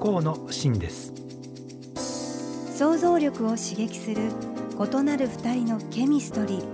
河野真です。想像力を刺激する異なる二人のケミストリー。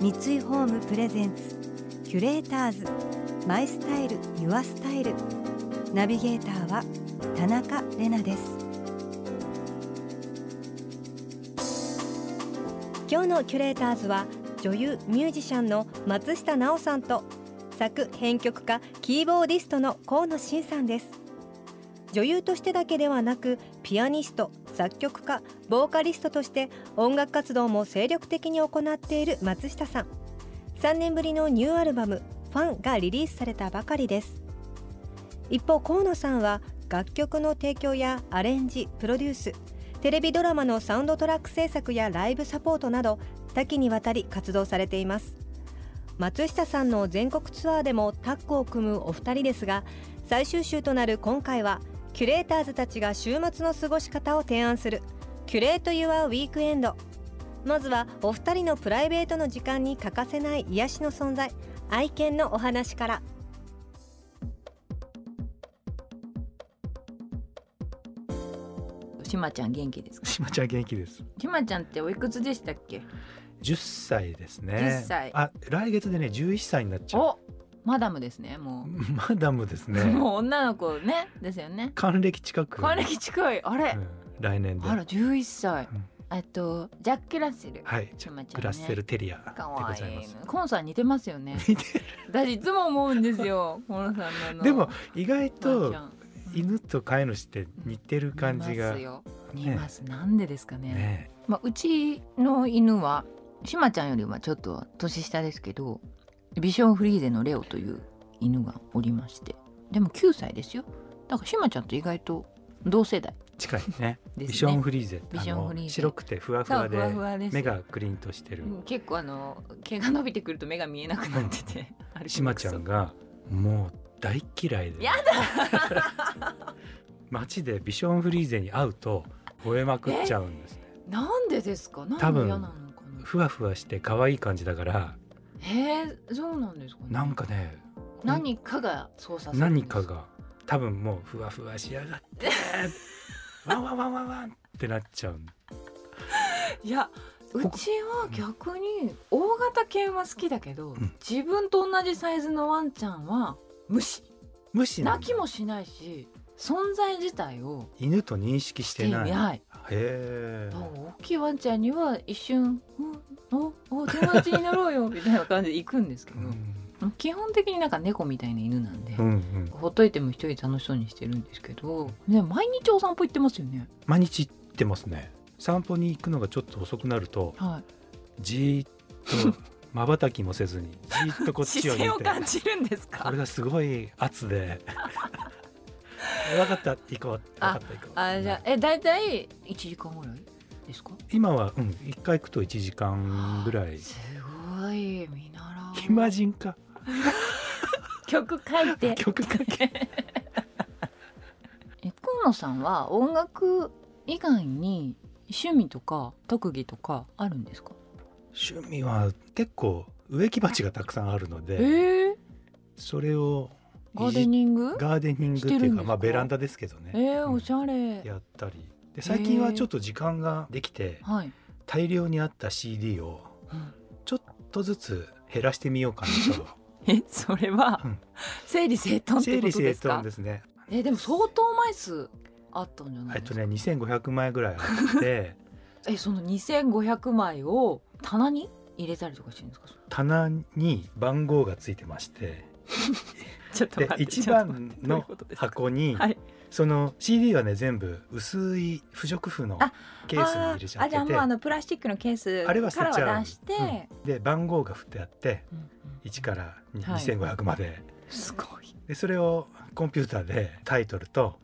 三井ホームプレゼンツキュレーターズ。マイスタイルユアスタイル。ナビゲーターは田中れなです。今日のキュレーターズは女優ミュージシャンの松下奈緒さんと作編曲家キーボーディストの河野伸さんです。女優としてだけではなくピアニスト作曲家ボーカリストとして音楽活動も精力的に行っている松下さん。3年ぶりのニューアルバム「FUN」がリリースされたばかりです。一方河野さんは楽曲の提供やアレンジプロデューステレビドラマのサウンドトラック制作やライブサポートなど多岐にわたり活動されています。松下さんの全国ツアーでもタッグを組むお二人ですが最終週となる今回はキュレーターズたちが週末の過ごし方を提案する。キュレート・ユア・ウィークエンド。まずはお二人のプライベートの時間に欠かせない癒しの存在。愛犬のお話から。しまちゃん元気ですか？しまちゃん元気です。しまちゃんっておいくつでしたっけ？10歳ですね。10歳。あ来月でね11歳になっちゃう。おマダムですねも マダムですう、ね。もう女の子ねですよね。還暦近く還暦近い。あれ、うん来年で。あら11歳、うん。えっとジャック・ラッセル。はいしまちゃんね。グラッセルテリアでかございます。コンさん似てますよね。似て私いつも思うんですよコンさんでも意外と犬と飼い主って似てる感じが。似ますよ。似ます、なんでですかね。ね。まあ、うちの犬はしまちゃんよりはちょっと年下ですけどビションフリーゼのレオという犬がおりましてでも9歳ですよ。だからしまちゃんと意外と同世代。近いね。ね。ビションフリーゼ。ビションフリーゼ。白くてふわふわで目がクリンとしてる。うん結構あの毛が伸びてくると目が見えなくなっててあれしまちゃんがもう大嫌いで。や街 でビションフリーゼに会うと吠えまくっちゃうんですね。なんでですか？多分ふわふわして可愛い感じだからへえそうなんですかね。なんかね何かが操作何かが多分もうふわふわしやがってワンワンワンワンワンってなっちゃう。いやうちは逆に大型犬は好きだけど、ん。自分と同じサイズのワンちゃんは無視。無視泣きもしないし存在自体を犬と認識してない。へはいえ。だから大きいワンちゃんには一瞬「うんおお友達になろうよ」みたいな感じで行くんですけど、うん。基本的になんか猫みたいな犬なんで、うんうん。ほっといても一人楽しそうにしてるんですけど、ね、毎日お散歩行ってますよね。毎日行ってますね。散歩に行くのがちょっと遅くなるとはい。じーっとまばたきもせずにじーっとこっちを見て。感じるんですか？これがすごい圧で。分かった。行こう。分かった行こう。あじゃあえ大体1時間ぐらい？ですか？今はうん一回行くと1時間ぐらい。すごい。見習う。暇人か。曲書いて。曲書け。え河野さんは音楽以外に趣味とか特技とかあるんですか？趣味は結構植木鉢がたくさんあるのえでー、それをガーデニング？ガーデニングっていうかしてるんですか？まあベランダですけどね。えー、おしゃれ、やったりで最近はちょっと時間ができてはい、大量にあった CD をうん。ちょっとずつ減らしてみようかなと。えそれはうん。整理整頓って整理整ことですか？頓ですね。えでも相当枚数あったんじゃないですか、えっとね2500枚ぐらいあって。えその2500枚を棚に入れたりとかしてるんですか？棚に番号がついてまして。ちょっと一番の箱にはいその CD はね全部薄い不織布のあケースに入れちゃってあじゃあもうあてのプラスチックのケースあれは捨からは出して、うん。で番号が振ってあってうんうん。1からはい2500まで、すごい。でそれをコンピューターでタイトルと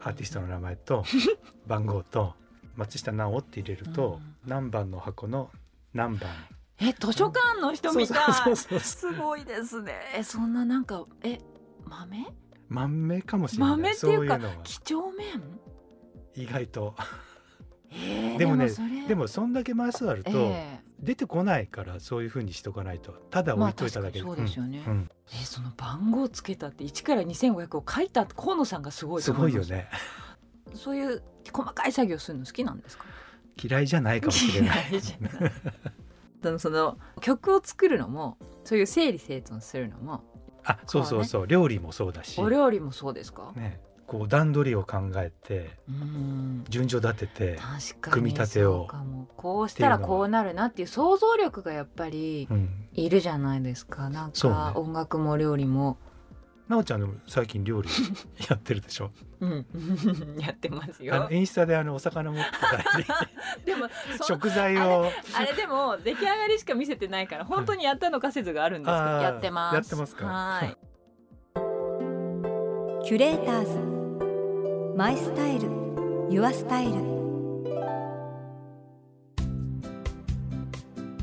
アーティストの名前と 番号と松下奈緒って入れると、何番の箱の何番。え図書館の人みたい。すごいですね。えそんななんかえ豆？豆かもしれない。豆っていうか几帳面？意外と。えーでもねでもそんだけ枚数あると、え出てこないからそういうふうにしとかないとただ置いといただけ。で、まあそうですよね。んん。えーその番号つけたって1から2500を書いた河野さんがすごいす。ごいよね。そういう細かい作業するの好きなんですか？嫌いじゃないかもしれない。その曲を作るのもそういう整理整頓するのもあそうそうそう、料理もそうだし。お料理もそうですか、ね。こう段取りを考えてうん。順序立てて、組み立てを。そうかも。こうしたらこうなるなっていう想像力がやっぱりうん、いるじゃないですか。なんそうね。か音楽も料理も。なおちゃんでも最近料理やってるでしょ？うん。やってますあよのインスタであのお魚持ってたり でもそ食材を。あれでも出来上がりしか見せてないから本当にやったのか説があるんですやってます。やってますか。はい。キュレーターズ。 My Style. Your Style.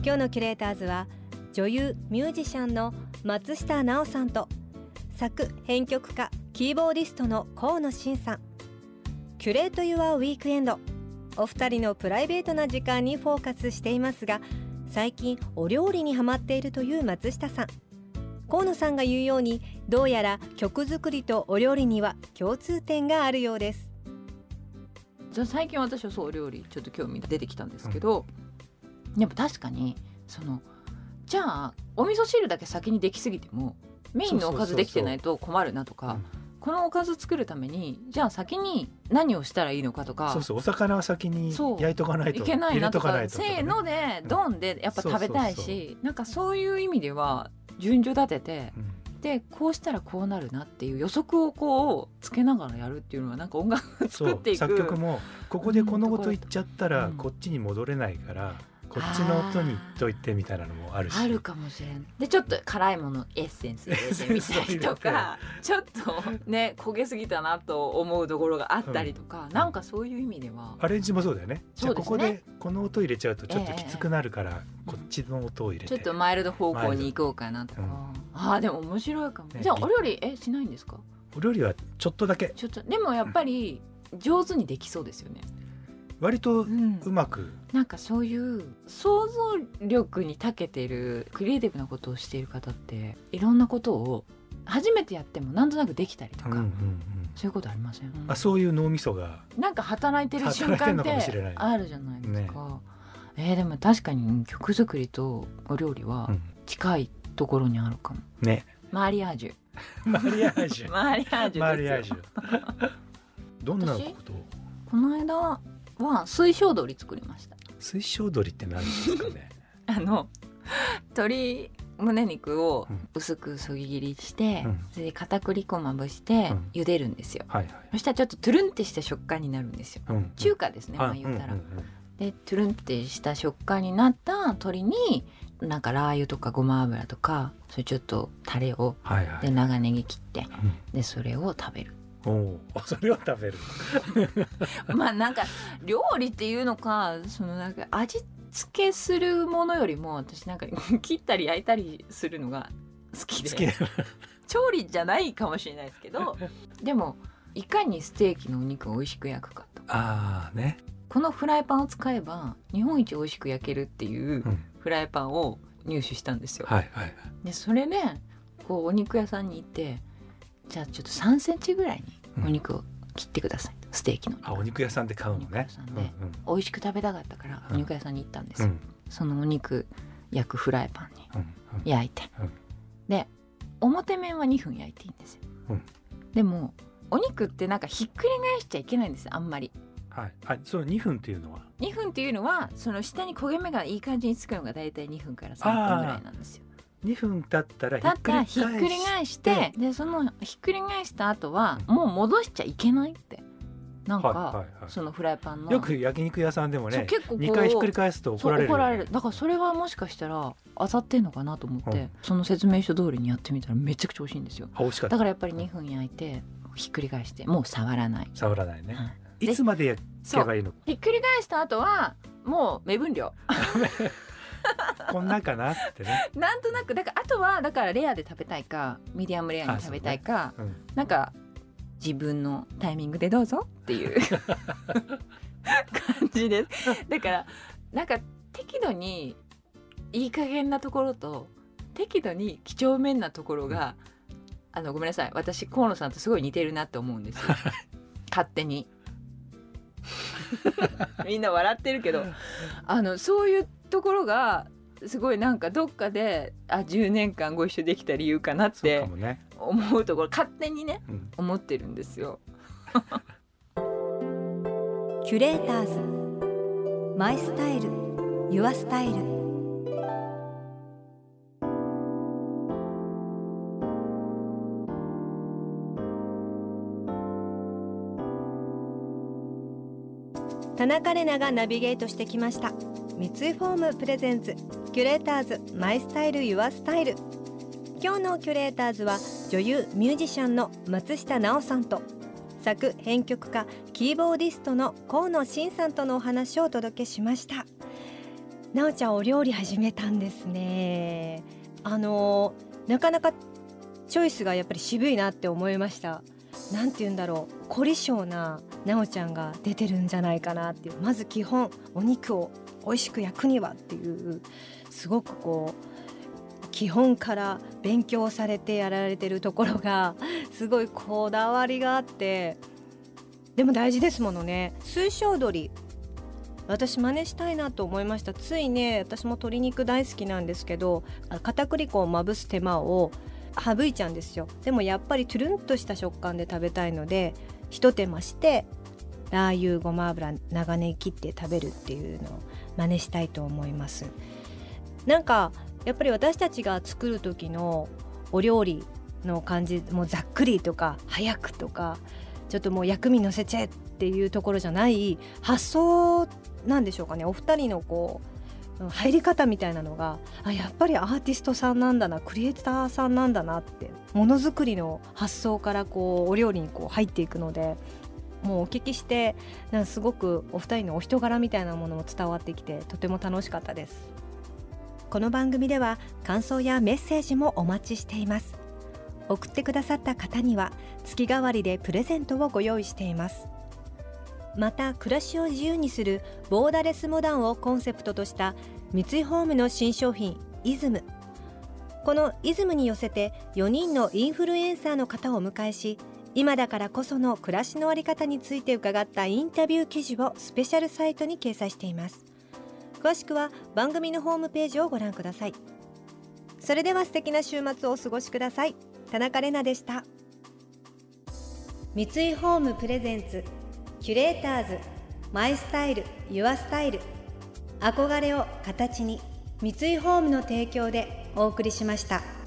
今日のキュレーターズは女優ミュージシャンの松下奈緒さんと作編曲家キーボーディストの河野伸さん。 Curate Your Weekend お二人のプライベートな時間にフォーカスしていますが最近お料理にハマっているという松下さん。河野さんが言うようにどうやら曲作りとお料理には共通点があるようです。じゃあ最近私はそうお料理ちょっと興味が出てきたんですけど、でも確かにそのじゃあお味噌汁だけ先にできすぎてもメインのおかずできてないと困るなとかうんこのおかず作るためにじゃあ先に何をしたらいいのかとかそうそうお魚は先に焼いとかないといけないなとか入れとかないとせーのでドンでやっぱ食べたいしなんかそういう意味では順序立ててうん。でこうしたらこうなるなっていう予測をこうつけながらやるっていうのはなんか音楽作っていく作曲もここでこの音言っちゃったらうん。こっちに戻れないからこっちの音に言っといてみたいなのもあるし。あるかもしれないでちょっと辛いものエッセンス入れてみたりとか ちょっとね焦げすぎたなと思うところがあったりとか、ん。なんかそういう意味では。アレンジもそうだよね。じゃあここでこの音入れちゃうとちょっときつくなるからこっちの音を入れて。ちょっとマイルド方向に行こうかなとか、うん。あーでも面白いかも、ねじゃあお料理えしないんですか？お料理はちょっとだけ。ちょっとでもやっぱり上手にできそうですよね、割とうん。うまく。なんかそういう想像力に長けてるクリエイティブなことをしている方っていろんなことを初めてやってもなんとなくできたりとか、うんうんうん。そういうことありません？あそういう脳みそがなんか働いてる瞬間ってあるじゃないですか。えーでも確かに曲作りとお料理はうん。近いところにあるかも。ね。マリアージュ。マリアージュ。マリアージュですよ。マリアージュ。どんなことを？この間は水晶鶏作りました。水晶鶏って何ですかね？あの鶏胸肉をうん。薄くそぎ切りして、うん。それで片栗粉まぶしてうん。茹でるんですよ。はいはい。そしたらちょっとトゥルンってした食感になるんですよ。うん中華ですね、まあ言ったら。でトゥルンってした食感になった鶏になんかラー油とかごま油とかそれちょっとタレをはいはい。で長ネギ切ってうん。でそれを食べるおお それを食べる。まあなんか料理っていうのかそのなんか味付けするものよりも私なんか 切ったり焼いたりするのが好きで。好き。だ調理じゃないかもしれないですけどでもいかにステーキのお肉を美味しく焼くかと。ああね。このフライパンを使えば日本一美味しく焼けるっていううん。フライパンを入手したんですよ。はいはいはい。でそれでこうお肉屋さんに行ってじゃあちょっと3センチぐらいにお肉を切ってください、ステーキの。あお肉屋さんで買うのね。屋さんで。美味しく食べたかったからうん。お肉屋さんに行ったんですよ、うんうんそのお肉焼くフライパンにうん。うん。焼いて、うん。で表面は2分焼いていいんですよ、うん。でもお肉ってなんかひっくり返しちゃいけないんですよあんまり。はい。あその2分っていうのは？2分っていうのはその下に焦げ目がいい感じにつくのが大体2分から3分ぐらいなんですよ2分経ったらひだっっくり返たらひっくり返してでそのひっくり返した後はもう戻しちゃいけないって。なんか、そのフライパンの。よく焼肉屋さんでもね結構こう2回ひっくり返すと怒られる怒られる。だからそれはもしかしたら当たってんのかなと思って、うん。その説明書通りにやってみたらめちゃくちゃ美味しいんですよ。あ美味しかった。だからやっぱり2分焼いてひっくり返してもう触らない、触らないね、はい。いつまでやけばいいの？ひっくり返した後はもう目分量 こんなんかなってね、なんとなくだからあとはだからレアで食べたいかミディアムレアに食べたいか、うん、なんか自分のタイミングでどうぞっていう 感じです。だからなんか適度にいい加減なところと適度に几帳面なところが、あのごめんなさい。私河野さんとすごい似てるなって思うんですよ。勝手に。みんな笑ってるけど。あのそういうところがすごいなんかどっかであ10年間ご一緒できた理由かなって思うところ勝手にねうん、思ってるんですよ。キュレーターズ。 My Style. Your Style.田中れながナビゲートしてきました三井ホーム presents キュレーターズ My Style Your Style。今日のキュレーターズは女優ミュージシャンの松下奈緒さんと作編曲家キーボーディストの河野真さんとのお話をお届けしました。奈緒ちゃんお料理始めたんですね。あのなかなかチョイスがやっぱり渋いなって思いました。なんて言うんだろう。凝り性な奈緒ちゃんが出てるんじゃないかなっていう。まず基本お肉を美味しく焼くにはっていうすごくこう基本から勉強されてやられてるところが すごいこだわりがあってでも大事ですものね。水晶鶏。私真似したいなと思いました。ついね私も鶏肉大好きなんですけど片栗粉をまぶす手間を省いちゃうんですよ。でもやっぱりトゥルンとした食感で食べたいのでひと手間してラー油ごま油長ネギ切って食べるっていうのを真似したいと思います。なんかやっぱり私たちが作る時のお料理の感じもうざっくりとか早くとかちょっともう薬味のせちゃえっていうところじゃない発想なんでしょうかね。お二人のこう入り方みたいなのがあやっぱりアーティストさんなんだなクリエイターさんなんだなってものづくりの発想からこうお料理にこう入っていくのでもうお聞きしてなんかすごくお二人のお人柄みたいなものも伝わってきてとても楽しかったです。この番組では感想やメッセージもお待ちしています。送ってくださった方には月替わりでプレゼントをご用意しています。また暮らしを自由にするボーダレスモダンをコンセプトとした三井ホームの新商品イズム。このイズムに寄せて4人のインフルエンサーの方をお迎えし今だからこその暮らしのあり方について伺ったインタビュー記事をスペシャルサイトに掲載しています。詳しくは番組のホームページをご覧ください。それでは素敵な週末をお過ごしください。田中れなでした。三井ホームプレゼンツキュレーターズマイスタイルユアスタイル。憧れを形に三井ホームの提供でお送りしました。